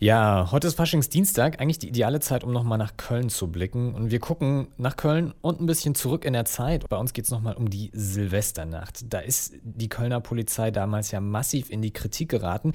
Ja, heute ist Faschingsdienstag, eigentlich die ideale Zeit, um nochmal nach Köln zu blicken. Und wir gucken nach Köln und ein bisschen zurück in der Zeit. Bei uns geht es nochmal um die Silvesternacht. Da ist die Kölner Polizei damals ja massiv in die Kritik geraten.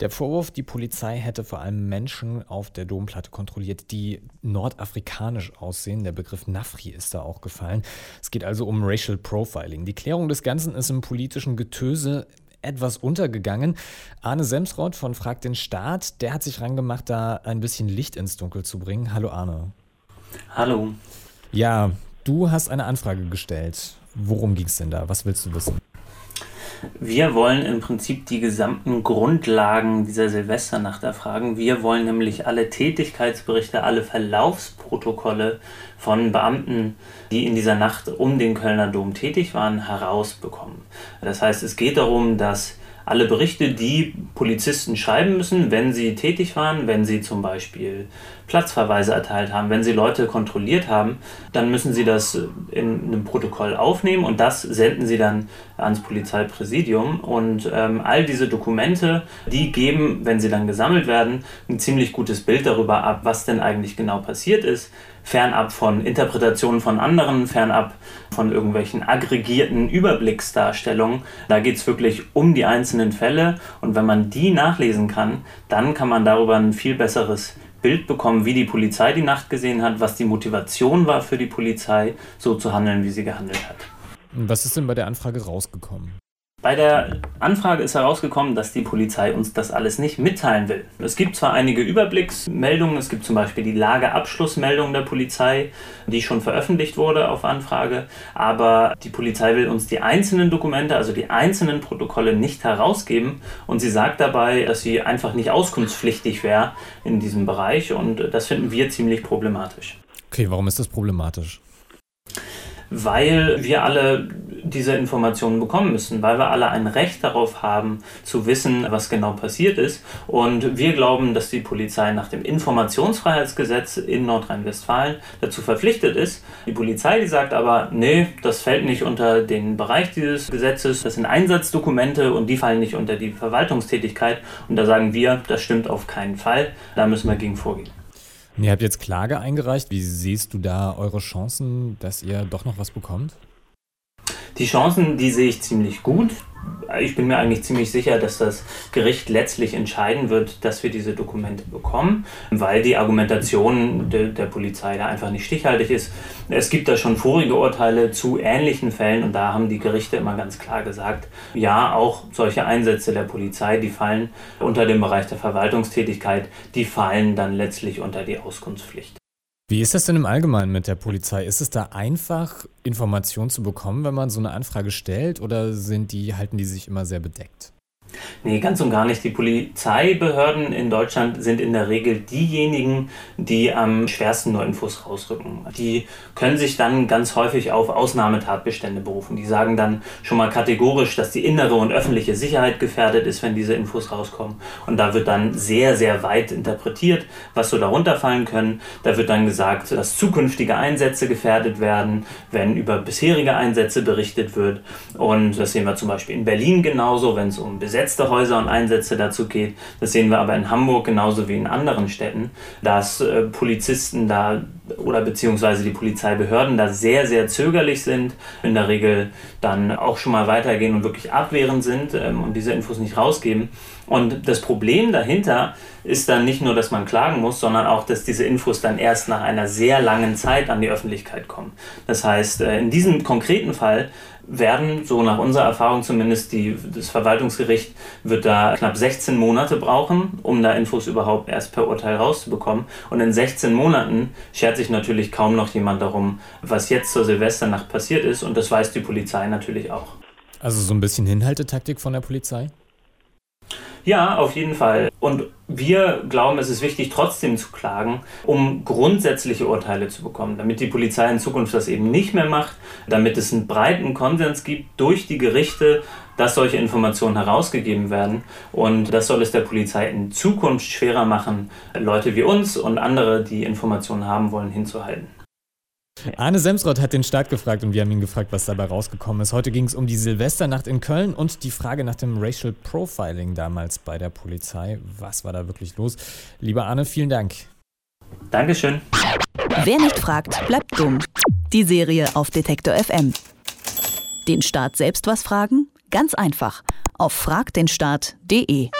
Der Vorwurf, die Polizei hätte vor allem Menschen auf der Domplatte kontrolliert, die nordafrikanisch aussehen. Der Begriff Nafri ist da auch gefallen. Es geht also um Racial Profiling. Die Klärung des Ganzen ist im politischen Getöse etwas untergegangen. Arne Semsrott von Frag den Staat, der hat sich rangemacht, da ein bisschen Licht ins Dunkel zu bringen. Hallo Arne. Hallo. Ja, du hast eine Anfrage gestellt. Worum ging es denn da? Was willst du wissen? Wir wollen im Prinzip die gesamten Grundlagen dieser Silvesternacht erfragen. Wir wollen nämlich alle Tätigkeitsberichte, alle Verlaufsprotokolle von Beamten, die in dieser Nacht um den Kölner Dom tätig waren, herausbekommen. Das heißt, es geht darum, dass alle Berichte, die Polizisten schreiben müssen, wenn sie tätig waren, wenn sie zum Beispiel Platzverweise erteilt haben, wenn sie Leute kontrolliert haben, dann müssen sie das in einem Protokoll aufnehmen und das senden sie dann ans Polizeipräsidium. Und ähm, all diese Dokumente, die geben, wenn sie dann gesammelt werden, ein ziemlich gutes Bild darüber ab, was denn eigentlich genau passiert ist fernab von Interpretationen von anderen, fernab von irgendwelchen aggregierten Überblicksdarstellungen. Da geht es wirklich um die einzelnen Fälle und wenn man die nachlesen kann, dann kann man darüber ein viel besseres Bild bekommen, wie die Polizei die Nacht gesehen hat, was die Motivation war für die Polizei, so zu handeln, wie sie gehandelt hat. Was ist denn bei der Anfrage rausgekommen? Bei der Anfrage ist herausgekommen, dass die Polizei uns das alles nicht mitteilen will. Es gibt zwar einige Überblicksmeldungen, es gibt zum Beispiel die Lageabschlussmeldung der Polizei, die schon veröffentlicht wurde auf Anfrage, aber die Polizei will uns die einzelnen Dokumente, also die einzelnen Protokolle nicht herausgeben und sie sagt dabei, dass sie einfach nicht auskunftspflichtig wäre in diesem Bereich und das finden wir ziemlich problematisch. Okay, warum ist das problematisch? weil wir alle diese Informationen bekommen müssen, weil wir alle ein Recht darauf haben, zu wissen, was genau passiert ist. Und wir glauben, dass die Polizei nach dem Informationsfreiheitsgesetz in Nordrhein-Westfalen dazu verpflichtet ist. Die Polizei, die sagt aber, nee, das fällt nicht unter den Bereich dieses Gesetzes, das sind Einsatzdokumente und die fallen nicht unter die Verwaltungstätigkeit. Und da sagen wir, das stimmt auf keinen Fall, da müssen wir gegen vorgehen. Ihr habt jetzt Klage eingereicht. Wie siehst du da eure Chancen, dass ihr doch noch was bekommt? Die Chancen, die sehe ich ziemlich gut ich bin mir eigentlich ziemlich sicher, dass das Gericht letztlich entscheiden wird, dass wir diese Dokumente bekommen, weil die Argumentation de, der Polizei da einfach nicht stichhaltig ist. Es gibt da schon vorige Urteile zu ähnlichen Fällen und da haben die Gerichte immer ganz klar gesagt, ja, auch solche Einsätze der Polizei, die fallen unter den Bereich der Verwaltungstätigkeit, die fallen dann letztlich unter die Auskunftspflicht. Wie ist das denn im Allgemeinen mit der Polizei? Ist es da einfach, Informationen zu bekommen, wenn man so eine Anfrage stellt, oder sind die, halten die sich immer sehr bedeckt? Nee, ganz und gar nicht. Die Polizeibehörden in Deutschland sind in der Regel diejenigen, die am schwersten nur Infos rausrücken. Die können sich dann ganz häufig auf Ausnahmetatbestände berufen. Die sagen dann schon mal kategorisch, dass die innere und öffentliche Sicherheit gefährdet ist, wenn diese Infos rauskommen. Und da wird dann sehr, sehr weit interpretiert, was so darunter fallen können. Da wird dann gesagt, dass zukünftige Einsätze gefährdet werden, wenn über bisherige Einsätze berichtet wird. Und das sehen wir zum Beispiel in Berlin genauso, wenn es um Besetzung besetzte Häuser und Einsätze dazu geht. Das sehen wir aber in Hamburg genauso wie in anderen Städten, dass äh, Polizisten da oder beziehungsweise die Polizeibehörden da sehr, sehr zögerlich sind, in der Regel dann auch schon mal weitergehen und wirklich abwehrend sind ähm, und diese Infos nicht rausgeben. Und das Problem dahinter ist dann nicht nur, dass man klagen muss, sondern auch, dass diese Infos dann erst nach einer sehr langen Zeit an die Öffentlichkeit kommen. Das heißt, äh, in diesem konkreten Fall werden, so nach unserer Erfahrung zumindest, die, das Verwaltungsgericht wird da knapp 16 Monate brauchen, um da Infos überhaupt erst per Urteil rauszubekommen. Und in 16 Monaten schert sich natürlich kaum noch jemand darum, was jetzt zur Silvesternacht passiert ist. Und das weiß die Polizei natürlich auch. Also so ein bisschen Hinhaltetaktik von der Polizei? Ja, auf jeden Fall. Und wir glauben, es ist wichtig, trotzdem zu klagen, um grundsätzliche Urteile zu bekommen, damit die Polizei in Zukunft das eben nicht mehr macht, damit es einen breiten Konsens gibt durch die Gerichte, dass solche Informationen herausgegeben werden. Und das soll es der Polizei in Zukunft schwerer machen, Leute wie uns und andere, die Informationen haben wollen, hinzuhalten. Arne Semsrott hat den Staat gefragt und wir haben ihn gefragt, was dabei rausgekommen ist. Heute ging es um die Silvesternacht in Köln und die Frage nach dem Racial Profiling damals bei der Polizei. Was war da wirklich los? Lieber Arne, vielen Dank. Dankeschön. Wer nicht fragt, bleibt dumm. Die Serie auf Detektor FM. Den Staat selbst was fragen? Ganz einfach. Auf fragdenstaat.de.